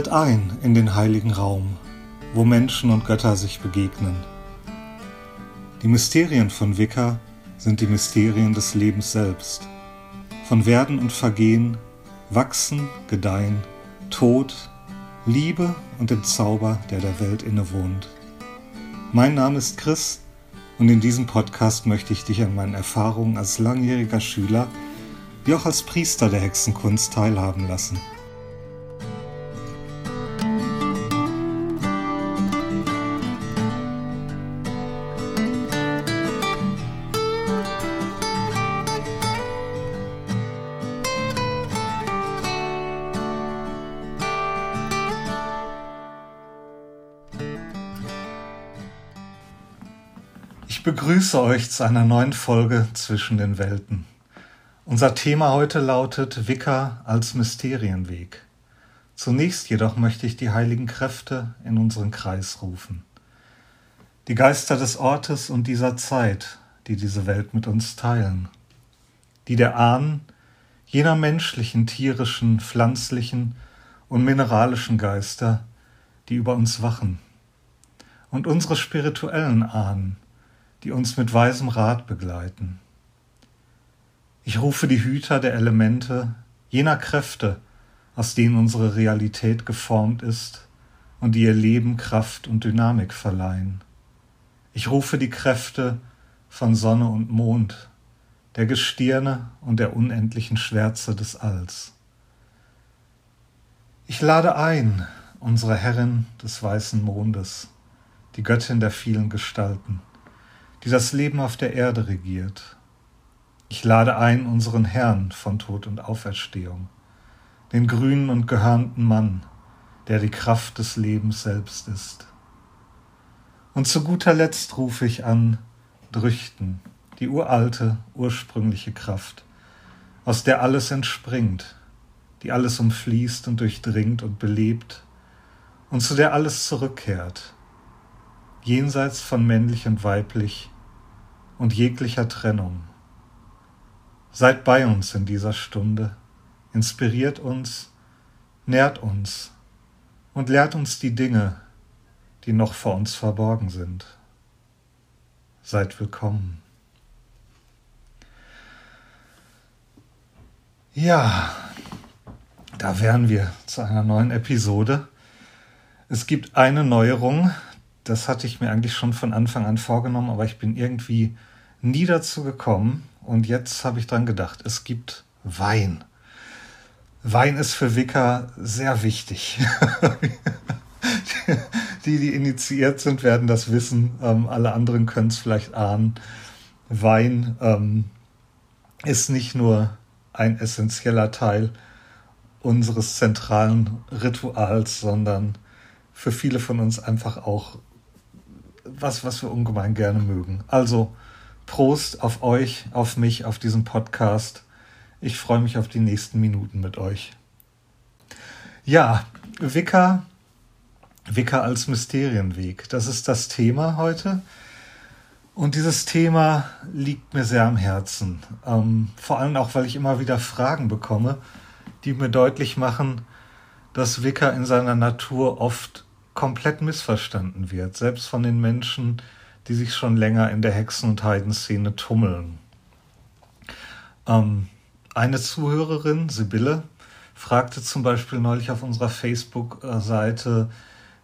Tritt ein in den heiligen Raum, wo Menschen und Götter sich begegnen. Die Mysterien von Wicca sind die Mysterien des Lebens selbst. Von Werden und Vergehen, Wachsen, Gedeihen, Tod, Liebe und dem Zauber, der der Welt innewohnt. Mein Name ist Chris und in diesem Podcast möchte ich dich an meinen Erfahrungen als langjähriger Schüler wie auch als Priester der Hexenkunst teilhaben lassen. Ich begrüße euch zu einer neuen Folge zwischen den Welten. Unser Thema heute lautet Wicca als Mysterienweg. Zunächst jedoch möchte ich die heiligen Kräfte in unseren Kreis rufen. Die Geister des Ortes und dieser Zeit, die diese Welt mit uns teilen. Die der Ahnen, jener menschlichen, tierischen, pflanzlichen und mineralischen Geister, die über uns wachen. Und unsere spirituellen Ahnen, die uns mit weisem Rat begleiten. Ich rufe die Hüter der Elemente, jener Kräfte, aus denen unsere Realität geformt ist und die ihr Leben Kraft und Dynamik verleihen. Ich rufe die Kräfte von Sonne und Mond, der Gestirne und der unendlichen Schwärze des Alls. Ich lade ein, unsere Herrin des weißen Mondes, die Göttin der vielen Gestalten, die das Leben auf der Erde regiert ich lade ein unseren Herrn von Tod und Auferstehung, den grünen und gehörnten Mann, der die Kraft des Lebens selbst ist. Und zu guter Letzt rufe ich an Drüchten, die uralte, ursprüngliche Kraft, aus der alles entspringt, die alles umfließt und durchdringt und belebt und zu der alles zurückkehrt, jenseits von männlich und weiblich und jeglicher Trennung. Seid bei uns in dieser Stunde, inspiriert uns, nährt uns und lehrt uns die Dinge, die noch vor uns verborgen sind. Seid willkommen. Ja, da wären wir zu einer neuen Episode. Es gibt eine Neuerung, das hatte ich mir eigentlich schon von Anfang an vorgenommen, aber ich bin irgendwie nie dazu gekommen. Und jetzt habe ich dran gedacht, es gibt Wein. Wein ist für Wicca sehr wichtig. die, die initiiert sind, werden das wissen. Ähm, alle anderen können es vielleicht ahnen. Wein ähm, ist nicht nur ein essentieller Teil unseres zentralen Rituals, sondern für viele von uns einfach auch was, was wir ungemein gerne mögen. Also Prost auf euch, auf mich, auf diesen Podcast. Ich freue mich auf die nächsten Minuten mit euch. Ja, Wicca, Wicca als Mysterienweg, das ist das Thema heute. Und dieses Thema liegt mir sehr am Herzen. Ähm, vor allem auch, weil ich immer wieder Fragen bekomme, die mir deutlich machen, dass Wicca in seiner Natur oft komplett missverstanden wird, selbst von den Menschen, die sich schon länger in der Hexen- und Heidenszene tummeln. Ähm, eine Zuhörerin, Sibylle, fragte zum Beispiel neulich auf unserer Facebook-Seite,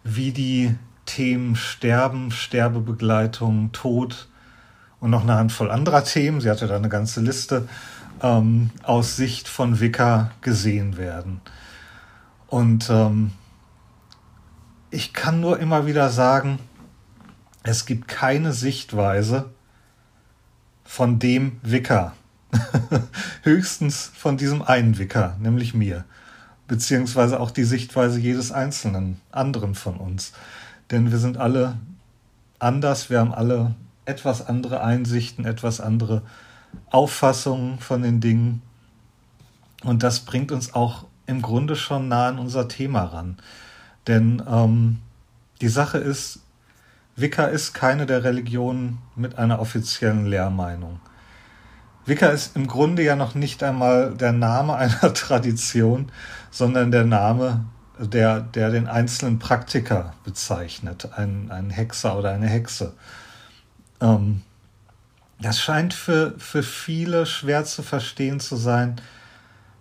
wie die Themen Sterben, Sterbebegleitung, Tod und noch eine Handvoll anderer Themen, sie hatte da eine ganze Liste, ähm, aus Sicht von Wicca gesehen werden. Und ähm, ich kann nur immer wieder sagen, es gibt keine Sichtweise von dem Wicker. Höchstens von diesem einen Wicker, nämlich mir. Beziehungsweise auch die Sichtweise jedes einzelnen anderen von uns. Denn wir sind alle anders, wir haben alle etwas andere Einsichten, etwas andere Auffassungen von den Dingen. Und das bringt uns auch im Grunde schon nah an unser Thema ran. Denn ähm, die Sache ist, Wicca ist keine der Religionen mit einer offiziellen Lehrmeinung. Wicca ist im Grunde ja noch nicht einmal der Name einer Tradition, sondern der Name der, der den einzelnen Praktiker bezeichnet, ein, ein Hexer oder eine Hexe. Ähm, das scheint für, für viele schwer zu verstehen zu sein,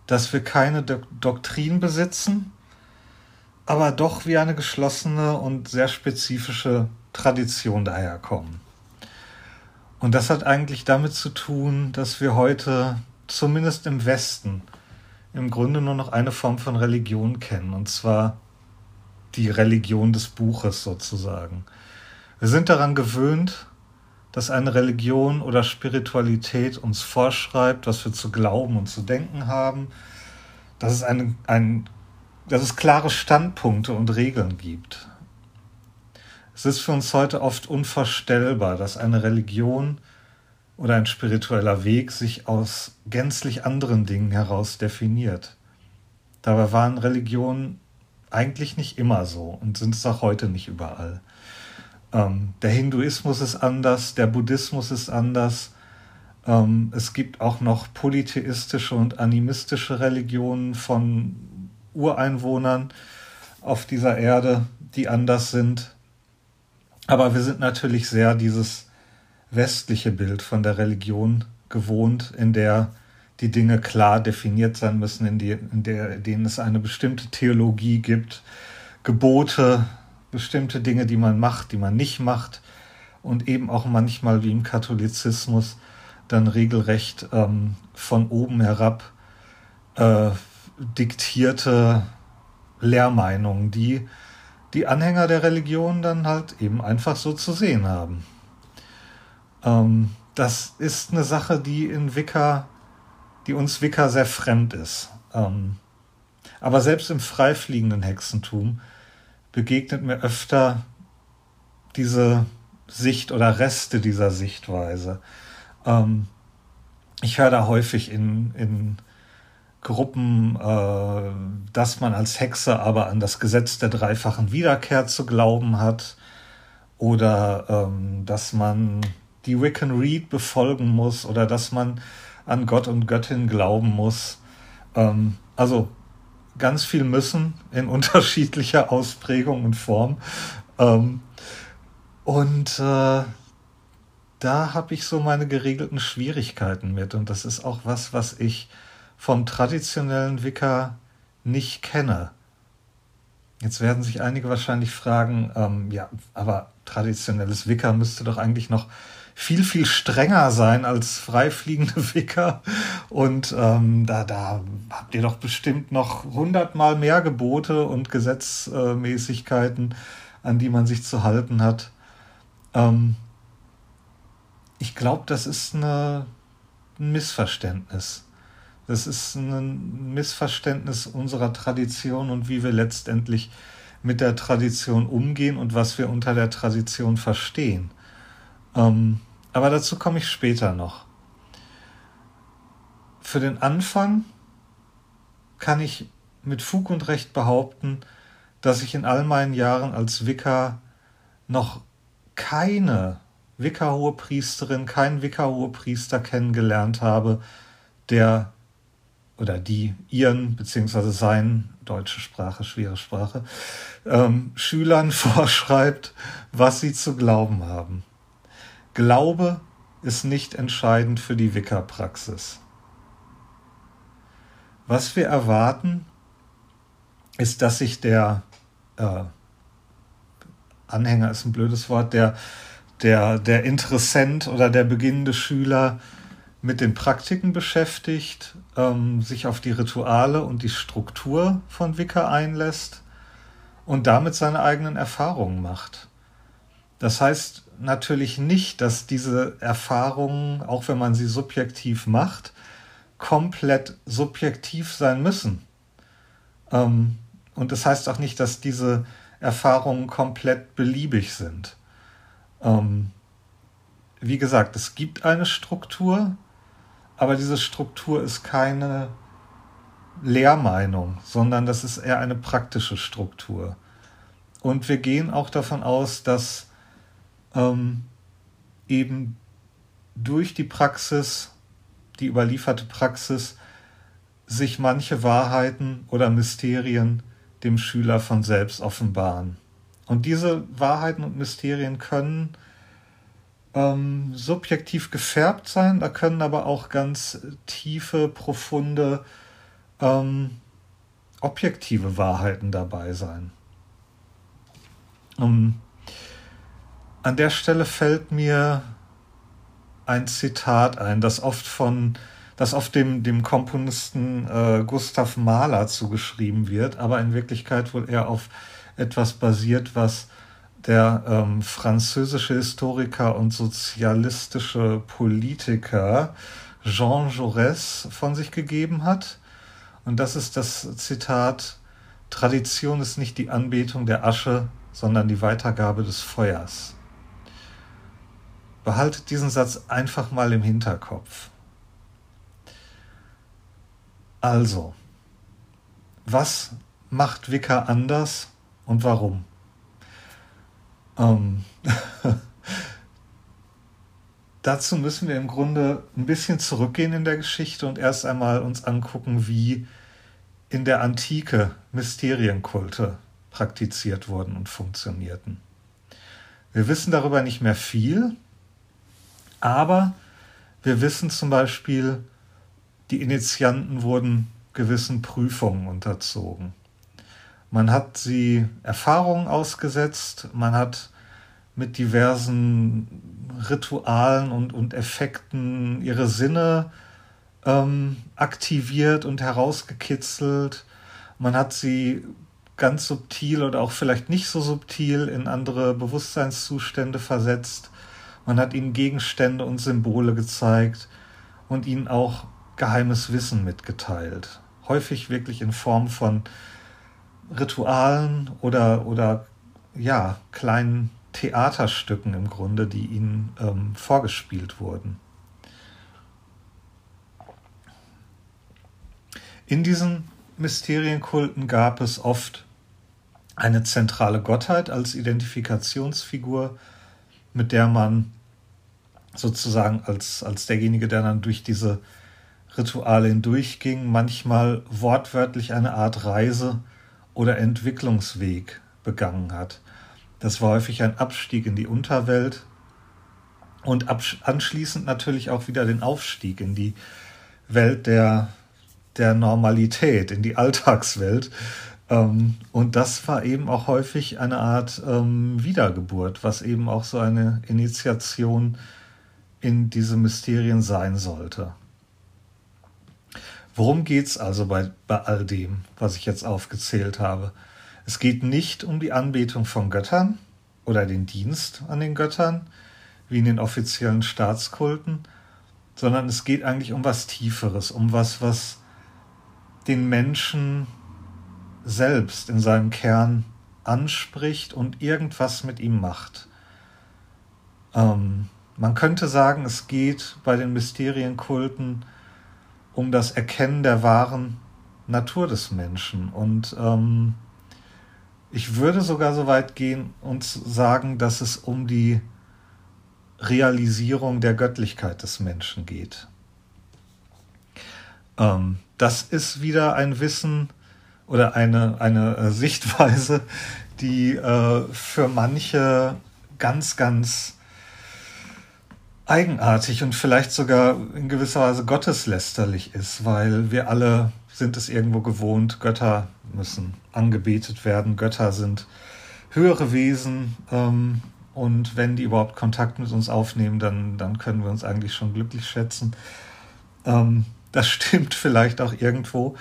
dass wir keine Do Doktrin besitzen, aber doch wie eine geschlossene und sehr spezifische Tradition daherkommen. Und das hat eigentlich damit zu tun, dass wir heute, zumindest im Westen, im Grunde nur noch eine Form von Religion kennen, und zwar die Religion des Buches sozusagen. Wir sind daran gewöhnt, dass eine Religion oder Spiritualität uns vorschreibt, was wir zu glauben und zu denken haben, dass es, eine, ein, dass es klare Standpunkte und Regeln gibt. Es ist für uns heute oft unvorstellbar, dass eine Religion oder ein spiritueller Weg sich aus gänzlich anderen Dingen heraus definiert. Dabei waren Religionen eigentlich nicht immer so und sind es auch heute nicht überall. Ähm, der Hinduismus ist anders, der Buddhismus ist anders. Ähm, es gibt auch noch polytheistische und animistische Religionen von Ureinwohnern auf dieser Erde, die anders sind. Aber wir sind natürlich sehr dieses westliche Bild von der Religion gewohnt, in der die Dinge klar definiert sein müssen, in, die, in, der, in denen es eine bestimmte Theologie gibt, Gebote, bestimmte Dinge, die man macht, die man nicht macht und eben auch manchmal wie im Katholizismus dann regelrecht ähm, von oben herab äh, diktierte Lehrmeinungen, die die Anhänger der Religion dann halt eben einfach so zu sehen haben. Ähm, das ist eine Sache, die in Wicca, die uns Wicca sehr fremd ist. Ähm, aber selbst im freifliegenden Hexentum begegnet mir öfter diese Sicht oder Reste dieser Sichtweise. Ähm, ich höre da häufig in, in Gruppen, äh, dass man als Hexe aber an das Gesetz der dreifachen Wiederkehr zu glauben hat oder ähm, dass man die Wiccan Read befolgen muss oder dass man an Gott und Göttin glauben muss. Ähm, also ganz viel müssen in unterschiedlicher Ausprägung und Form. Ähm, und äh, da habe ich so meine geregelten Schwierigkeiten mit. Und das ist auch was, was ich vom traditionellen Wicca nicht kenne. Jetzt werden sich einige wahrscheinlich fragen, ähm, ja, aber traditionelles Wicca müsste doch eigentlich noch viel, viel strenger sein als freifliegende Wicker. Und ähm, da, da habt ihr doch bestimmt noch hundertmal mehr Gebote und Gesetzmäßigkeiten, an die man sich zu halten hat. Ähm, ich glaube, das ist eine, ein Missverständnis. Das ist ein Missverständnis unserer Tradition und wie wir letztendlich mit der Tradition umgehen und was wir unter der Tradition verstehen. Ähm, aber dazu komme ich später noch. Für den Anfang kann ich mit Fug und Recht behaupten, dass ich in all meinen Jahren als Vikar noch keine Vikar-Hohepriesterin, keinen Vikar-Hohepriester kennengelernt habe, der oder die ihren beziehungsweise seinen deutsche Sprache, schwere Sprache, ähm, Schülern vorschreibt, was sie zu glauben haben. Glaube ist nicht entscheidend für die Wicca-Praxis. Was wir erwarten, ist, dass sich der äh, Anhänger ist ein blödes Wort, der, der, der Interessent oder der beginnende Schüler mit den Praktiken beschäftigt, ähm, sich auf die Rituale und die Struktur von Wicca einlässt und damit seine eigenen Erfahrungen macht. Das heißt natürlich nicht, dass diese Erfahrungen, auch wenn man sie subjektiv macht, komplett subjektiv sein müssen. Ähm, und das heißt auch nicht, dass diese Erfahrungen komplett beliebig sind. Ähm, wie gesagt, es gibt eine Struktur, aber diese Struktur ist keine Lehrmeinung, sondern das ist eher eine praktische Struktur. Und wir gehen auch davon aus, dass ähm, eben durch die Praxis, die überlieferte Praxis, sich manche Wahrheiten oder Mysterien dem Schüler von selbst offenbaren. Und diese Wahrheiten und Mysterien können ähm, subjektiv gefärbt sein, da können aber auch ganz tiefe, profunde, ähm, objektive Wahrheiten dabei sein. Ähm, an der Stelle fällt mir ein Zitat ein, das oft von, das oft dem, dem Komponisten äh, Gustav Mahler zugeschrieben wird, aber in Wirklichkeit wohl eher auf etwas basiert, was der ähm, französische Historiker und sozialistische Politiker Jean Jaurès von sich gegeben hat. Und das ist das Zitat, Tradition ist nicht die Anbetung der Asche, sondern die Weitergabe des Feuers. Behaltet diesen Satz einfach mal im Hinterkopf. Also, was macht Wicca anders und warum? Ähm, dazu müssen wir im Grunde ein bisschen zurückgehen in der Geschichte und erst einmal uns angucken, wie in der Antike Mysterienkulte praktiziert wurden und funktionierten. Wir wissen darüber nicht mehr viel, aber wir wissen zum Beispiel, die Initianten wurden gewissen Prüfungen unterzogen. Man hat sie Erfahrungen ausgesetzt, man hat mit diversen Ritualen und, und Effekten ihre Sinne ähm, aktiviert und herausgekitzelt. Man hat sie ganz subtil oder auch vielleicht nicht so subtil in andere Bewusstseinszustände versetzt. Man hat ihnen Gegenstände und Symbole gezeigt und ihnen auch geheimes Wissen mitgeteilt. Häufig wirklich in Form von Ritualen oder, oder ja, kleinen Theaterstücken im Grunde, die ihnen ähm, vorgespielt wurden. In diesen Mysterienkulten gab es oft eine zentrale Gottheit als Identifikationsfigur, mit der man sozusagen als, als derjenige, der dann durch diese Rituale hindurchging, manchmal wortwörtlich eine Art Reise oder Entwicklungsweg begangen hat. Das war häufig ein Abstieg in die Unterwelt und anschließend natürlich auch wieder den Aufstieg in die Welt der, der Normalität, in die Alltagswelt. Ähm, und das war eben auch häufig eine Art ähm, Wiedergeburt, was eben auch so eine Initiation in diese Mysterien sein sollte. Worum geht es also bei, bei all dem, was ich jetzt aufgezählt habe? Es geht nicht um die Anbetung von Göttern oder den Dienst an den Göttern, wie in den offiziellen Staatskulten, sondern es geht eigentlich um was Tieferes, um was, was den Menschen selbst in seinem Kern anspricht und irgendwas mit ihm macht. Ähm, man könnte sagen, es geht bei den Mysterienkulten um das Erkennen der wahren Natur des Menschen. Und ähm, ich würde sogar so weit gehen und sagen, dass es um die Realisierung der Göttlichkeit des Menschen geht. Ähm, das ist wieder ein Wissen oder eine, eine äh, Sichtweise, die äh, für manche ganz, ganz eigenartig und vielleicht sogar in gewisser Weise gotteslästerlich ist, weil wir alle sind es irgendwo gewohnt, Götter müssen angebetet werden, Götter sind höhere Wesen ähm, und wenn die überhaupt Kontakt mit uns aufnehmen, dann, dann können wir uns eigentlich schon glücklich schätzen. Ähm, das stimmt vielleicht auch irgendwo,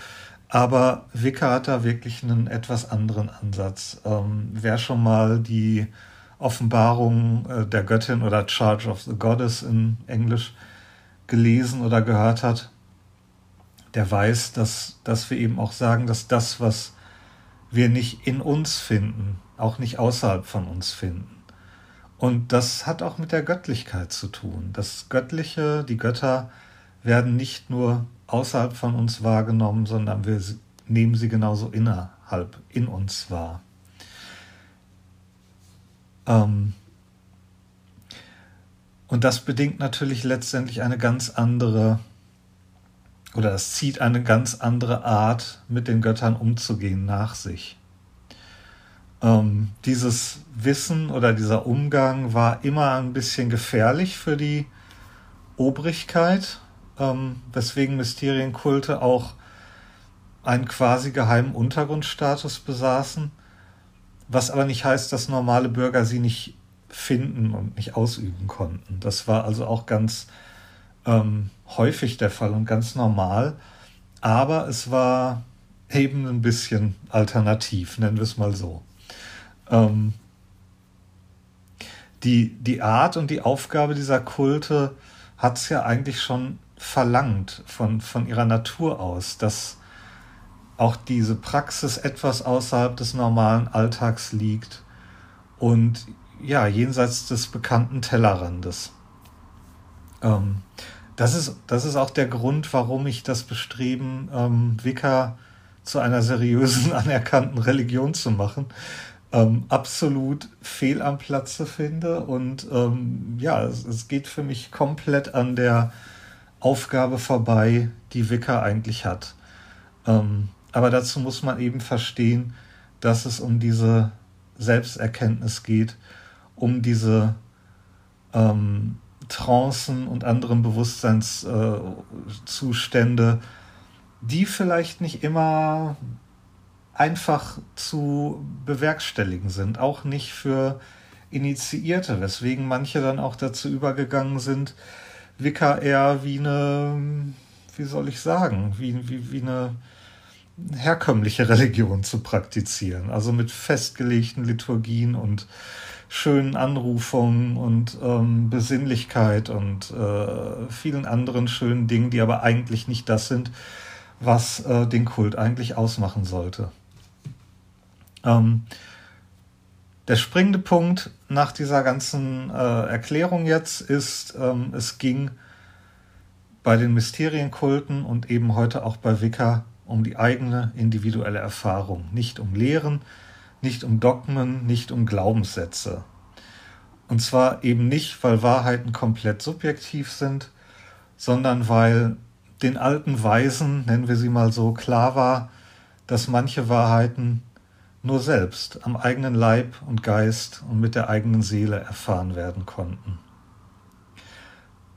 aber Wicca hat da wirklich einen etwas anderen Ansatz. Ähm, wer schon mal die Offenbarung äh, der Göttin oder Charge of the Goddess in Englisch gelesen oder gehört hat, der weiß, dass, dass wir eben auch sagen, dass das, was wir nicht in uns finden, auch nicht außerhalb von uns finden. Und das hat auch mit der Göttlichkeit zu tun. Das Göttliche, die Götter werden nicht nur außerhalb von uns wahrgenommen, sondern wir nehmen sie genauso innerhalb in uns wahr. Ähm, und das bedingt natürlich letztendlich eine ganz andere, oder es zieht eine ganz andere Art, mit den Göttern umzugehen nach sich. Ähm, dieses Wissen oder dieser Umgang war immer ein bisschen gefährlich für die Obrigkeit, ähm, weswegen Mysterienkulte auch einen quasi geheimen Untergrundstatus besaßen, was aber nicht heißt, dass normale Bürger sie nicht finden und nicht ausüben konnten. Das war also auch ganz ähm, häufig der Fall und ganz normal, aber es war eben ein bisschen alternativ, nennen wir es mal so. Ähm, die, die Art und die Aufgabe dieser Kulte hat es ja eigentlich schon verlangt von, von ihrer Natur aus, dass auch diese Praxis etwas außerhalb des normalen Alltags liegt und ja, jenseits des bekannten Tellerrandes. Ähm, das, ist, das ist auch der Grund, warum ich das Bestreben, ähm, Wicca zu einer seriösen, anerkannten Religion zu machen, ähm, absolut fehl am Platze finde. Und ähm, ja, es, es, geht für mich komplett an der Aufgabe vorbei, die Wicca eigentlich hat. Ähm, aber dazu muss man eben verstehen, dass es um diese Selbsterkenntnis geht, um diese ähm, Trancen und anderen Bewusstseinszustände, äh, die vielleicht nicht immer einfach zu bewerkstelligen sind, auch nicht für Initiierte, weswegen manche dann auch dazu übergegangen sind, Wicca eher wie eine, wie soll ich sagen, wie, wie, wie eine herkömmliche Religion zu praktizieren, also mit festgelegten Liturgien und schönen Anrufungen und ähm, Besinnlichkeit und äh, vielen anderen schönen Dingen, die aber eigentlich nicht das sind, was äh, den Kult eigentlich ausmachen sollte. Ähm, der springende Punkt nach dieser ganzen äh, Erklärung jetzt ist, ähm, es ging bei den Mysterienkulten und eben heute auch bei Wicca um die eigene individuelle Erfahrung, nicht um Lehren, nicht um Dogmen, nicht um Glaubenssätze. Und zwar eben nicht, weil Wahrheiten komplett subjektiv sind, sondern weil den alten Weisen, nennen wir sie mal so, klar war, dass manche Wahrheiten nur selbst am eigenen Leib und Geist und mit der eigenen Seele erfahren werden konnten.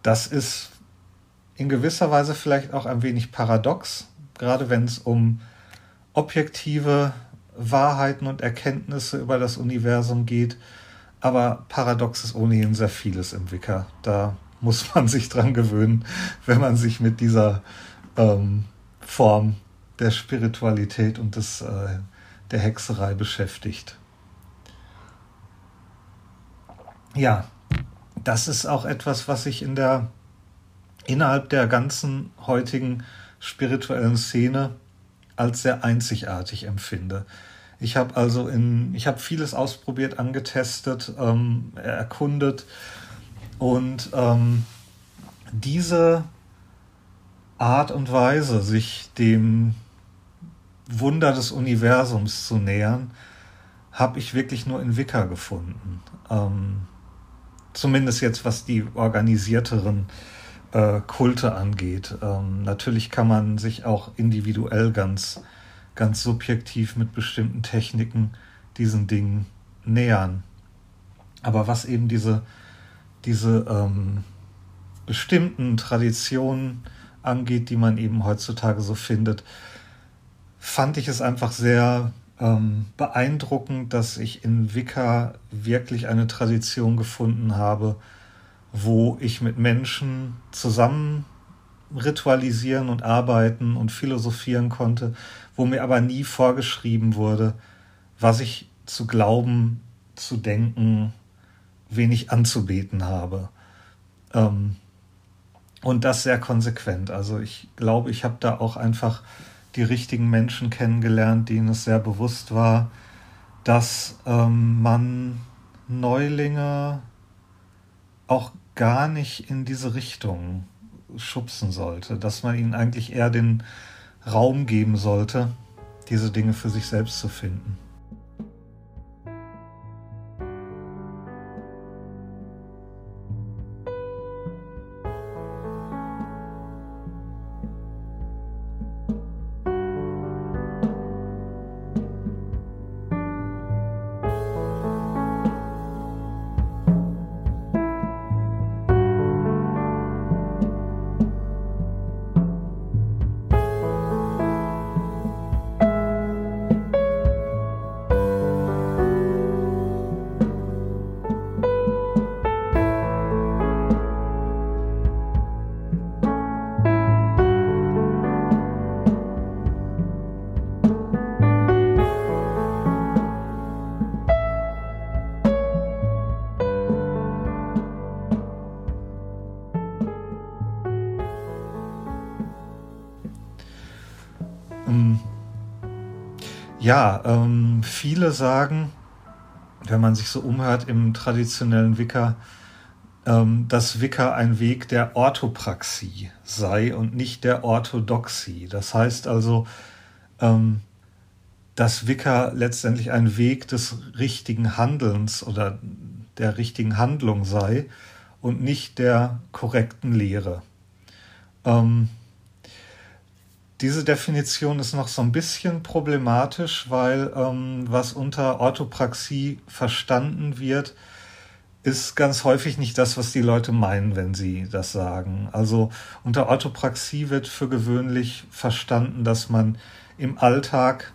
Das ist in gewisser Weise vielleicht auch ein wenig paradox, gerade wenn es um objektive Wahrheiten und Erkenntnisse über das Universum geht. Aber paradox ist ohnehin sehr vieles im Wicker. Da muss man sich dran gewöhnen, wenn man sich mit dieser ähm, Form der Spiritualität und des, äh, der Hexerei beschäftigt. Ja, das ist auch etwas, was ich in der innerhalb der ganzen heutigen spirituellen Szene als sehr einzigartig empfinde. Ich habe also in, ich habe vieles ausprobiert, angetestet, ähm, erkundet und ähm, diese Art und Weise, sich dem Wunder des Universums zu nähern, habe ich wirklich nur in Wicca gefunden. Ähm, zumindest jetzt, was die organisierteren äh, Kulte angeht. Ähm, natürlich kann man sich auch individuell ganz, ganz subjektiv mit bestimmten Techniken diesen Dingen nähern. Aber was eben diese, diese ähm, bestimmten Traditionen angeht, die man eben heutzutage so findet, fand ich es einfach sehr ähm, beeindruckend, dass ich in Wicca wirklich eine Tradition gefunden habe, wo ich mit Menschen zusammen ritualisieren und arbeiten und philosophieren konnte, wo mir aber nie vorgeschrieben wurde, was ich zu glauben, zu denken, wen ich anzubeten habe. Ähm, und das sehr konsequent. Also ich glaube, ich habe da auch einfach die richtigen Menschen kennengelernt, denen es sehr bewusst war, dass ähm, man Neulinge auch gar nicht in diese Richtung schubsen sollte, dass man ihnen eigentlich eher den Raum geben sollte, diese Dinge für sich selbst zu finden. Ja, ähm, viele sagen, wenn man sich so umhört im traditionellen Wicca, ähm, dass Wicca ein Weg der Orthopraxie sei und nicht der Orthodoxie. Das heißt also, ähm, dass Wicca letztendlich ein Weg des richtigen Handelns oder der richtigen Handlung sei und nicht der korrekten Lehre. Ähm, diese Definition ist noch so ein bisschen problematisch, weil ähm, was unter Orthopraxie verstanden wird, ist ganz häufig nicht das, was die Leute meinen, wenn sie das sagen. Also unter Orthopraxie wird für gewöhnlich verstanden, dass man im Alltag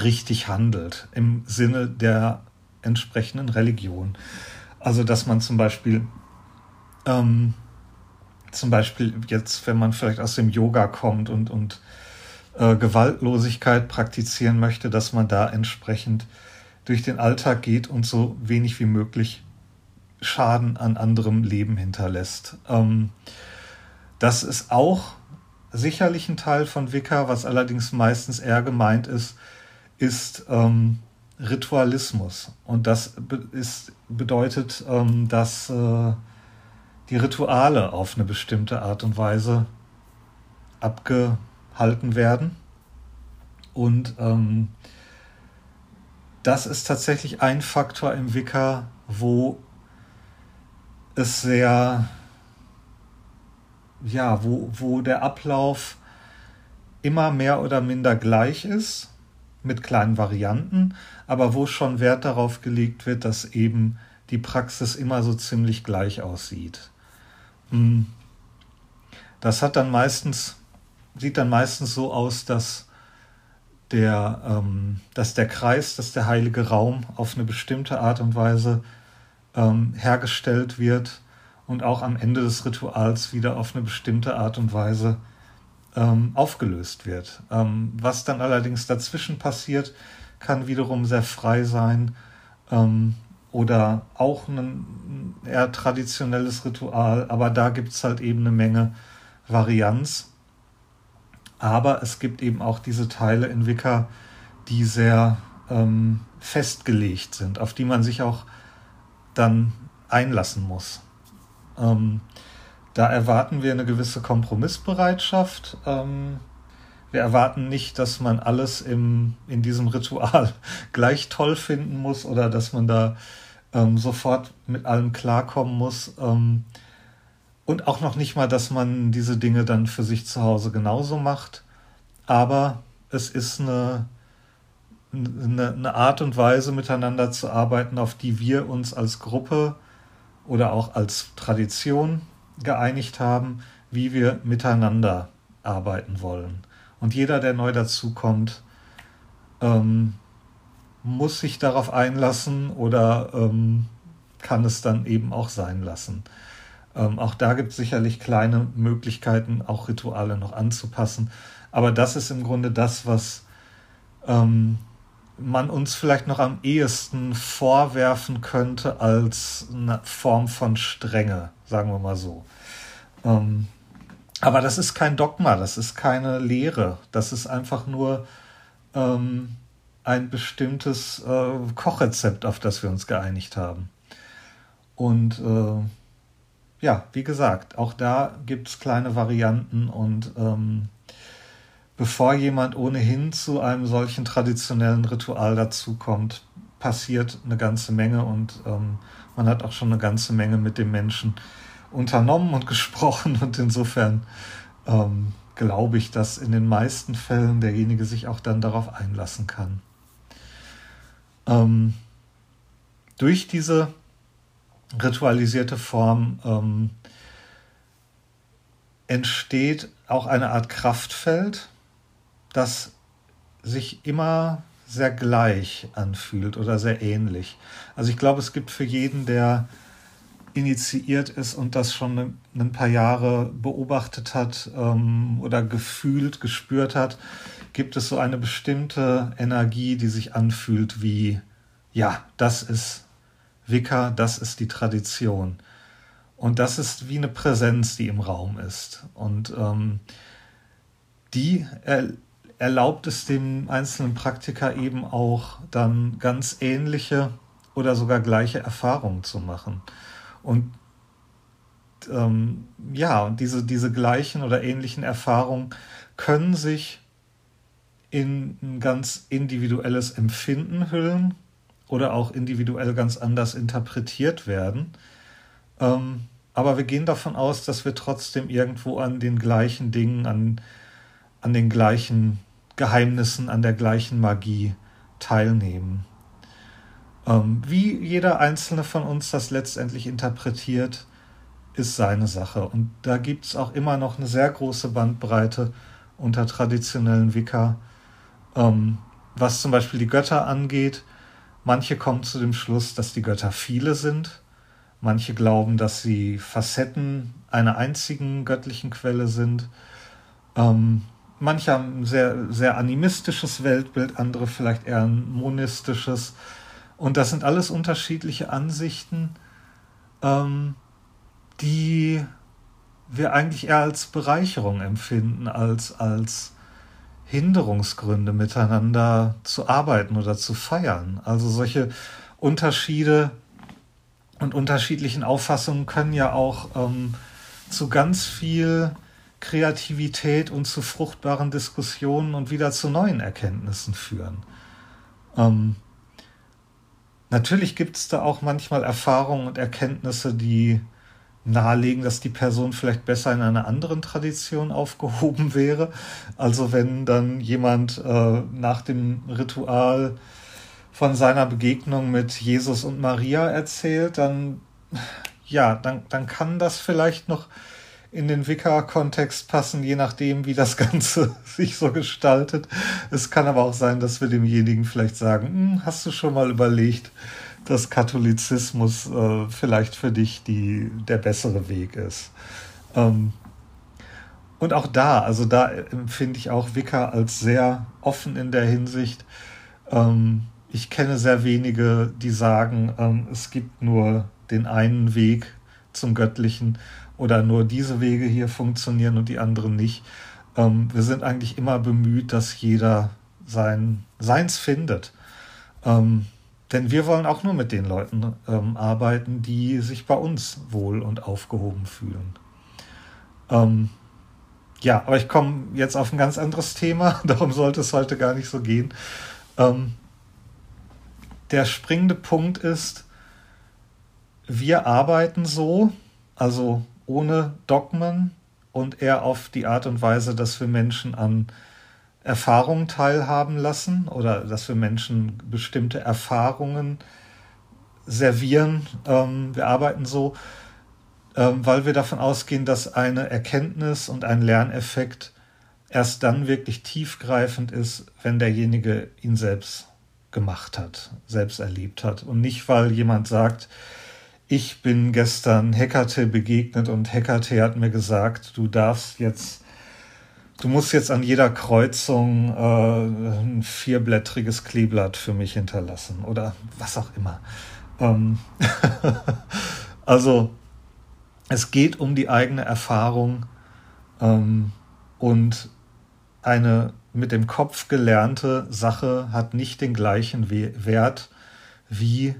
richtig handelt, im Sinne der entsprechenden Religion. Also dass man zum Beispiel ähm, zum Beispiel jetzt, wenn man vielleicht aus dem Yoga kommt und, und äh, Gewaltlosigkeit praktizieren möchte, dass man da entsprechend durch den Alltag geht und so wenig wie möglich Schaden an anderem Leben hinterlässt. Ähm, das ist auch sicherlich ein Teil von Wicca, was allerdings meistens eher gemeint ist, ist ähm, Ritualismus. Und das be ist, bedeutet, ähm, dass äh, die Rituale auf eine bestimmte Art und Weise abgehalten werden. Und ähm, das ist tatsächlich ein Faktor im Wicca, wo es sehr, ja, wo, wo der Ablauf immer mehr oder minder gleich ist, mit kleinen Varianten, aber wo schon Wert darauf gelegt wird, dass eben die Praxis immer so ziemlich gleich aussieht. Hm. Das hat dann meistens, sieht dann meistens so aus, dass der, ähm, dass der Kreis, dass der heilige Raum auf eine bestimmte Art und Weise ähm, hergestellt wird und auch am Ende des Rituals wieder auf eine bestimmte Art und Weise ähm, aufgelöst wird. Ähm, was dann allerdings dazwischen passiert, kann wiederum sehr frei sein. Oder auch ein eher traditionelles Ritual, aber da gibt es halt eben eine Menge Varianz. Aber es gibt eben auch diese Teile in Wicca, die sehr ähm, festgelegt sind, auf die man sich auch dann einlassen muss. Ähm, da erwarten wir eine gewisse Kompromissbereitschaft. Ähm, wir erwarten nicht, dass man alles im, in diesem Ritual gleich toll finden muss oder dass man da ähm, sofort mit allem klarkommen muss. Ähm, und auch noch nicht mal, dass man diese Dinge dann für sich zu Hause genauso macht. Aber es ist eine, eine, eine Art und Weise, miteinander zu arbeiten, auf die wir uns als Gruppe oder auch als Tradition geeinigt haben, wie wir miteinander arbeiten wollen. Und jeder, der neu dazukommt, ähm, muss sich darauf einlassen oder ähm, kann es dann eben auch sein lassen. Ähm, auch da gibt es sicherlich kleine Möglichkeiten, auch Rituale noch anzupassen. Aber das ist im Grunde das, was ähm, man uns vielleicht noch am ehesten vorwerfen könnte als eine Form von Strenge, sagen wir mal so. Ähm, aber das ist kein Dogma, das ist keine Lehre, das ist einfach nur ähm, ein bestimmtes äh, Kochrezept, auf das wir uns geeinigt haben. Und äh, ja, wie gesagt, auch da gibt es kleine Varianten und ähm, bevor jemand ohnehin zu einem solchen traditionellen Ritual dazukommt, passiert eine ganze Menge und ähm, man hat auch schon eine ganze Menge mit dem Menschen unternommen und gesprochen und insofern ähm, glaube ich, dass in den meisten Fällen derjenige sich auch dann darauf einlassen kann. Ähm, durch diese ritualisierte Form ähm, entsteht auch eine Art Kraftfeld, das sich immer sehr gleich anfühlt oder sehr ähnlich. Also ich glaube, es gibt für jeden, der initiiert ist und das schon ein paar Jahre beobachtet hat ähm, oder gefühlt, gespürt hat, gibt es so eine bestimmte Energie, die sich anfühlt wie, ja, das ist Wicca, das ist die Tradition. Und das ist wie eine Präsenz, die im Raum ist. Und ähm, die er, erlaubt es dem einzelnen Praktiker eben auch dann ganz ähnliche oder sogar gleiche Erfahrungen zu machen. Und ähm, ja, diese, diese gleichen oder ähnlichen Erfahrungen können sich in ein ganz individuelles Empfinden hüllen oder auch individuell ganz anders interpretiert werden. Ähm, aber wir gehen davon aus, dass wir trotzdem irgendwo an den gleichen Dingen, an, an den gleichen Geheimnissen, an der gleichen Magie teilnehmen. Ähm, wie jeder einzelne von uns das letztendlich interpretiert, ist seine Sache. Und da gibt es auch immer noch eine sehr große Bandbreite unter traditionellen Wicca, ähm, was zum Beispiel die Götter angeht. Manche kommen zu dem Schluss, dass die Götter viele sind. Manche glauben, dass sie Facetten einer einzigen göttlichen Quelle sind. Ähm, manche haben ein sehr, sehr animistisches Weltbild, andere vielleicht eher ein monistisches. Und das sind alles unterschiedliche Ansichten. Ähm, die wir eigentlich eher als Bereicherung empfinden, als als Hinderungsgründe miteinander zu arbeiten oder zu feiern. Also solche Unterschiede und unterschiedlichen Auffassungen können ja auch ähm, zu ganz viel Kreativität und zu fruchtbaren Diskussionen und wieder zu neuen Erkenntnissen führen. Ähm, natürlich gibt es da auch manchmal Erfahrungen und Erkenntnisse, die nahelegen, dass die Person vielleicht besser in einer anderen Tradition aufgehoben wäre. Also wenn dann jemand äh, nach dem Ritual von seiner Begegnung mit Jesus und Maria erzählt, dann ja, dann, dann kann das vielleicht noch in den Wicca-Kontext passen, je nachdem, wie das Ganze sich so gestaltet. Es kann aber auch sein, dass wir demjenigen vielleicht sagen, hm, hast du schon mal überlegt, dass Katholizismus äh, vielleicht für dich die, der bessere Weg ist. Ähm, und auch da, also da empfinde ich auch Wicca als sehr offen in der Hinsicht. Ähm, ich kenne sehr wenige, die sagen, ähm, es gibt nur den einen Weg zum Göttlichen oder nur diese Wege hier funktionieren und die anderen nicht. Ähm, wir sind eigentlich immer bemüht, dass jeder sein Seins findet. Ähm, denn wir wollen auch nur mit den Leuten ähm, arbeiten, die sich bei uns wohl und aufgehoben fühlen. Ähm, ja, aber ich komme jetzt auf ein ganz anderes Thema. Darum sollte es heute gar nicht so gehen. Ähm, der springende Punkt ist, wir arbeiten so, also ohne Dogmen und eher auf die Art und Weise, dass wir Menschen an Erfahrungen teilhaben lassen oder dass wir Menschen bestimmte Erfahrungen servieren. Ähm, wir arbeiten so, ähm, weil wir davon ausgehen, dass eine Erkenntnis und ein Lerneffekt erst dann wirklich tiefgreifend ist, wenn derjenige ihn selbst gemacht hat, selbst erlebt hat. Und nicht, weil jemand sagt, ich bin gestern Hekate begegnet und Hekate hat mir gesagt, du darfst jetzt Du musst jetzt an jeder Kreuzung äh, ein vierblättriges Kleeblatt für mich hinterlassen oder was auch immer. Ähm also es geht um die eigene Erfahrung ähm, und eine mit dem Kopf gelernte Sache hat nicht den gleichen Wert wie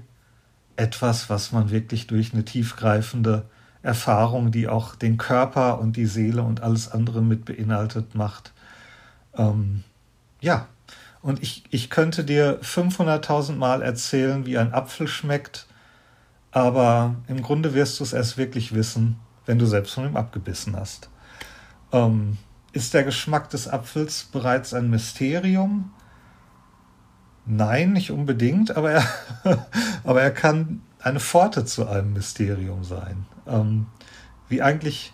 etwas, was man wirklich durch eine tiefgreifende Erfahrung, die auch den Körper und die Seele und alles andere mit beinhaltet macht. Ähm, ja, und ich, ich könnte dir 500.000 Mal erzählen, wie ein Apfel schmeckt, aber im Grunde wirst du es erst wirklich wissen, wenn du selbst von ihm abgebissen hast. Ähm, ist der Geschmack des Apfels bereits ein Mysterium? Nein, nicht unbedingt, aber er, aber er kann eine Pforte zu einem Mysterium sein. Ähm, wie eigentlich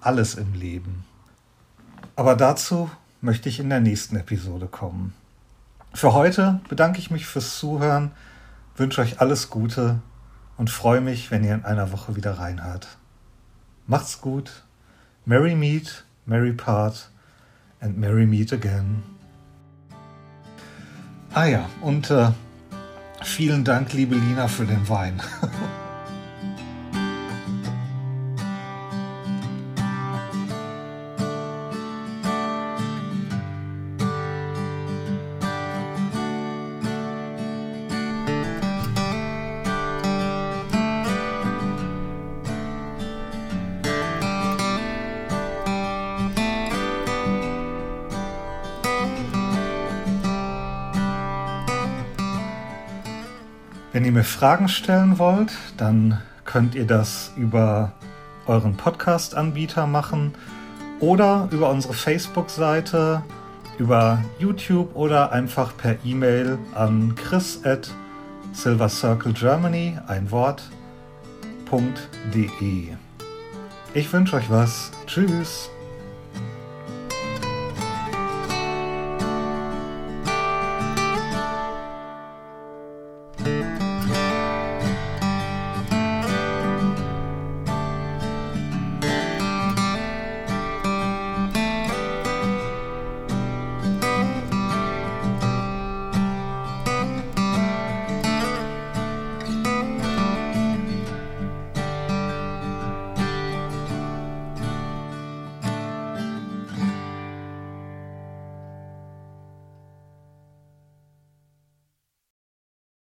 alles im Leben. Aber dazu möchte ich in der nächsten Episode kommen. Für heute bedanke ich mich fürs Zuhören, wünsche euch alles Gute und freue mich, wenn ihr in einer Woche wieder reinhört. Macht's gut. Merry Meet, Merry Part and Merry Meet again. Ah ja, und äh, vielen Dank, liebe Lina, für den Wein. Wenn ihr mir Fragen stellen wollt, dann könnt ihr das über euren Podcast-Anbieter machen oder über unsere Facebook-Seite, über YouTube oder einfach per E-Mail an chris at silvercirclegermany, ein Wort, .de. Ich wünsche euch was. Tschüss.